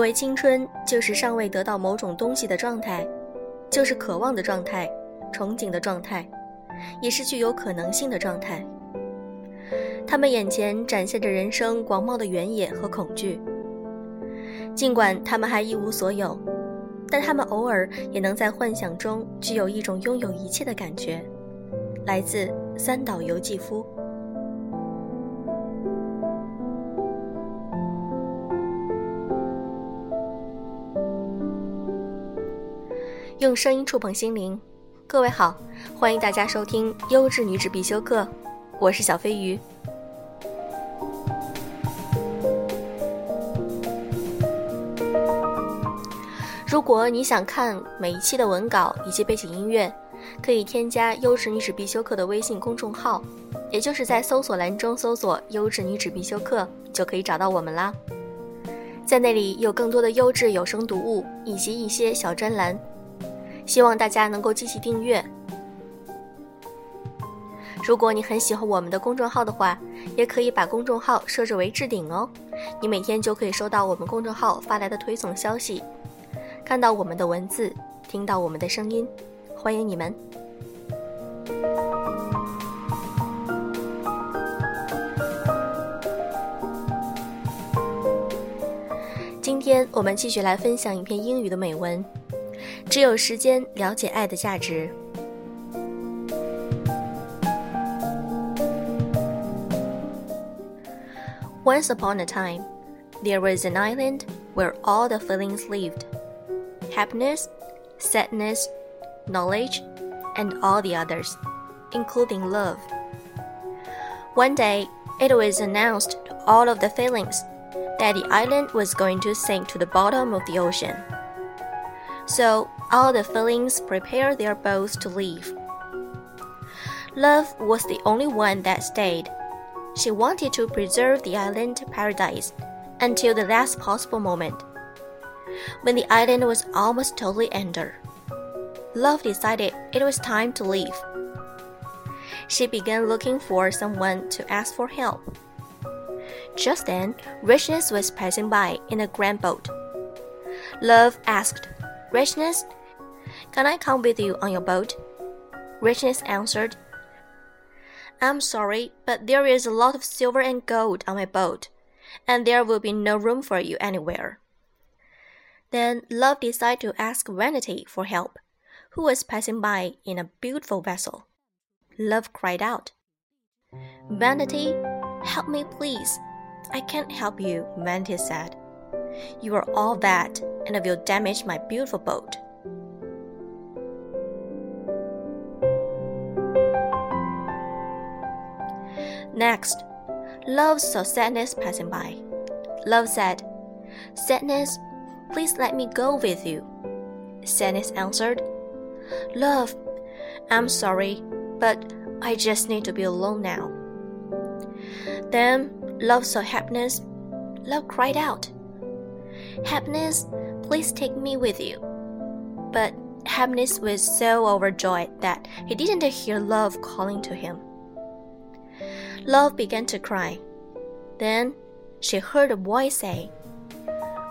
所谓青春，就是尚未得到某种东西的状态，就是渴望的状态、憧憬的状态，也是具有可能性的状态。他们眼前展现着人生广袤的原野和恐惧。尽管他们还一无所有，但他们偶尔也能在幻想中具有一种拥有一切的感觉，来自三岛由纪夫。用声音触碰心灵，各位好，欢迎大家收听《优质女子必修课》，我是小飞鱼。如果你想看每一期的文稿以及背景音乐，可以添加“优质女子必修课”的微信公众号，也就是在搜索栏中搜索“优质女子必修课”就可以找到我们啦。在那里有更多的优质有声读物以及一些小专栏。希望大家能够积极订阅。如果你很喜欢我们的公众号的话，也可以把公众号设置为置顶哦，你每天就可以收到我们公众号发来的推送消息，看到我们的文字，听到我们的声音，欢迎你们。今天我们继续来分享一篇英语的美文。只有时间了解爱的价值。Once upon a time, there was an island where all the feelings lived happiness, sadness, knowledge, and all the others, including love. One day, it was announced to all of the feelings that the island was going to sink to the bottom of the ocean. So all the feelings prepared their boats to leave. Love was the only one that stayed. She wanted to preserve the island paradise until the last possible moment. When the island was almost totally under, Love decided it was time to leave. She began looking for someone to ask for help. Just then, Richness was passing by in a grand boat. Love asked Richness, can I come with you on your boat? Richness answered, I'm sorry, but there is a lot of silver and gold on my boat, and there will be no room for you anywhere. Then Love decided to ask Vanity for help, who was passing by in a beautiful vessel. Love cried out, Vanity, help me please. I can't help you, Vanity said. You are all that, and it will damage my beautiful boat. Next, Love saw Sadness passing by. Love said, Sadness, please let me go with you. Sadness answered, Love, I'm sorry, but I just need to be alone now. Then Love saw Happiness. Love cried out, Happiness, please take me with you. But Happiness was so overjoyed that he didn't hear Love calling to him. Love began to cry. Then she heard a voice say,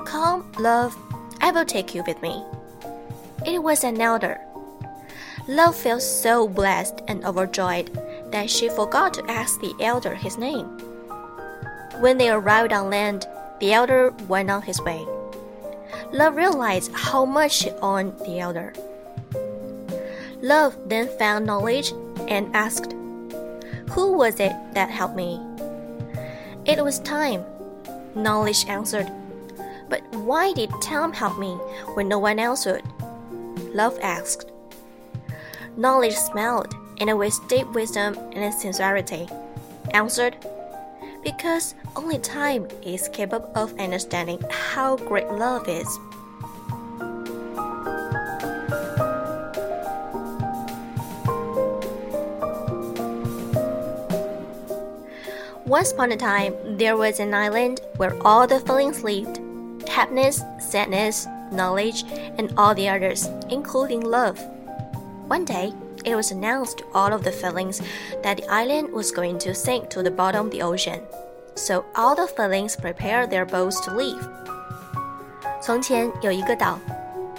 Come, Love, I will take you with me. It was an elder. Love felt so blessed and overjoyed that she forgot to ask the elder his name. When they arrived on land, the elder went on his way. Love realized how much she owed the elder. Love then found knowledge and asked, Who was it that helped me? It was time, knowledge answered. But why did time help me when no one else would? Love asked. Knowledge smiled, and with deep wisdom and sincerity, answered, Because only time is capable of understanding how great love is. Once upon a time, there was an island where all the feelings lived happiness, sadness, knowledge, and all the others, including love. One day, it was announced to all of the feelings that the island was going to sink to the bottom of the ocean. So all the feelings prepared their boats to leave. 从前有一个岛，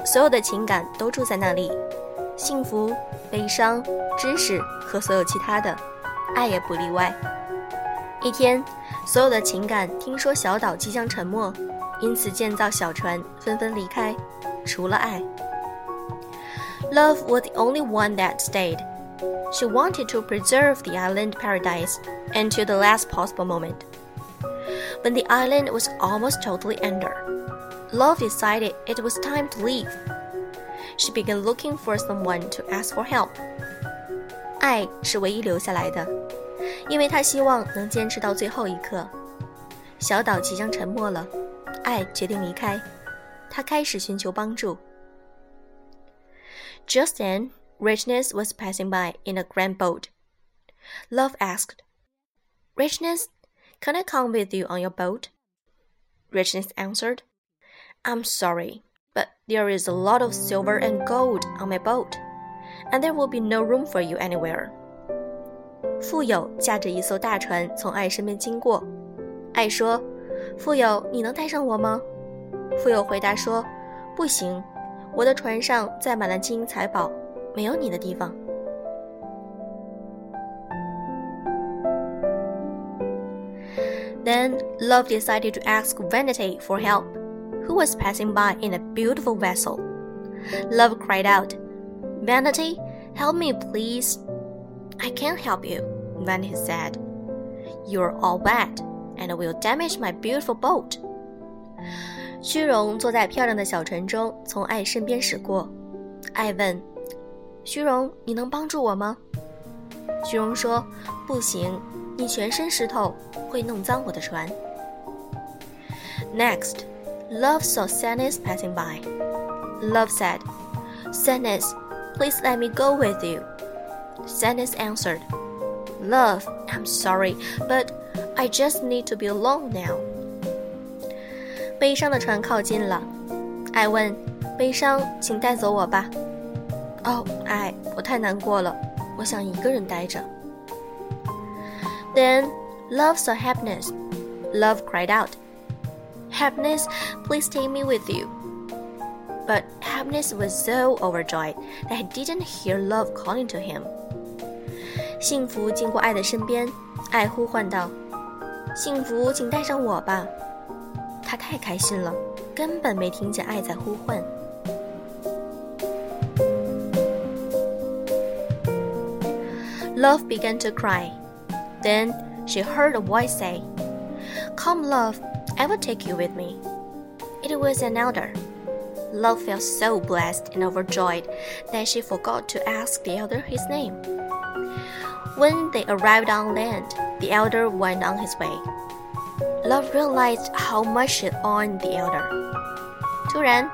所有的情感都住在那里，幸福、悲伤、知识和所有其他的，爱也不例外。一天，所有的情感听说小岛即将沉没，因此建造小船，纷纷离开，除了爱。 Love was the only one that stayed. She wanted to preserve the island paradise until the last possible moment. When the island was almost totally under, Love decided it was time to leave. She began looking for someone to ask for help. 爱是唯一留下来的，因为他希望能坚持到最后一刻。小岛即将沉没了，爱决定离开，他开始寻求帮助。 Just then, Richness was passing by in a grand boat. Love asked, Richness, can I come with you on your boat? Richness answered, I'm sorry, but there is a lot of silver and gold on my boat, and there will be no room for you anywhere. 富有驾着一艘大船从爱身边经过，爱说：“富有，你能带上我吗？”富有回答说：“不行， 我的船上载满了金银财宝，没有你的地方。” Then Love decided to ask Vanity for help, who was passing by in a beautiful vessel. Love cried out, Vanity, help me, please. I can't help you, Vanity said. You're all wet and will damage my beautiful boat. 虚荣坐在漂亮的小船中，从爱身边驶过。爱问：“虚荣，你能帮助我吗？”虚荣说：“不行，你全身湿透，会弄脏我的船。” Next, Love saw Sadness passing by. Love said, "Sadness, please let me go with you." Sadness answered, "Love, I'm sorry, but I just need to be alone now." 悲伤的船靠近了，爱问：“悲伤，请带走我吧。”哦，爱，我太难过了，我想一个人待着。Then love saw happiness. Love cried out, "Happiness, please take me with you." But happiness was so overjoyed that he didn't hear love calling to him. 幸福经过爱的身边，爱呼唤道：“幸福，请带上我吧。” 他太开心了，根本没听见爱在呼唤。Love began to cry. Then she heard a voice say, Come, love, I will take you with me. It was an elder. Love felt so blessed and overjoyed that she forgot to ask the elder his name. When they arrived on land, the elder went on his way. Love realized how much it owed the elder. 突然，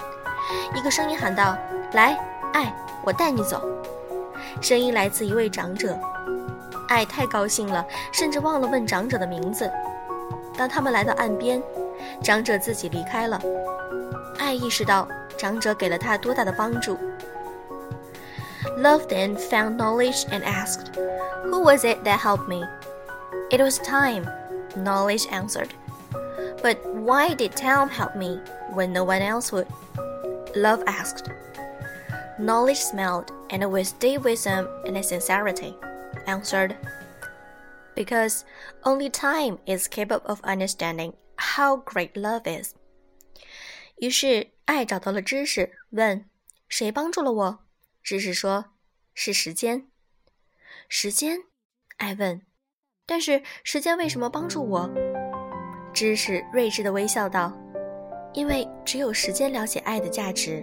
一个声音喊道：“来，爱，我带你走。”声音来自一位长者。爱太高兴了，甚至忘了问长者的名字。当他们来到岸边，长者自己离开了。爱意识到长者给了他多大的帮助。Love then found knowledge and asked, "Who was it that helped me?" It was time. Knowledge answered. But why did time help me when no one else would? Love asked. Knowledge smiled, and with deep wisdom and sincerity, answered, Because only time is capable of understanding how great love is. 于是，爱找到了知识，问：“谁帮助了我？”知识说：“是时间。”时间，爱问。但是时间为什么帮助我？ 知识睿智的微笑道：“因为只有时间了解爱的价值。”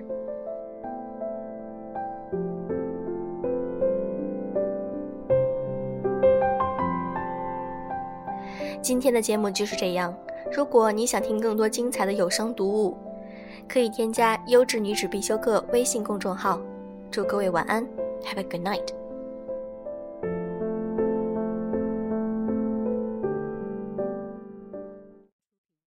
今天的节目就是这样。如果你想听更多精彩的有声读物，可以添加“优质女子必修课”微信公众号。祝各位晚安，Have a good night。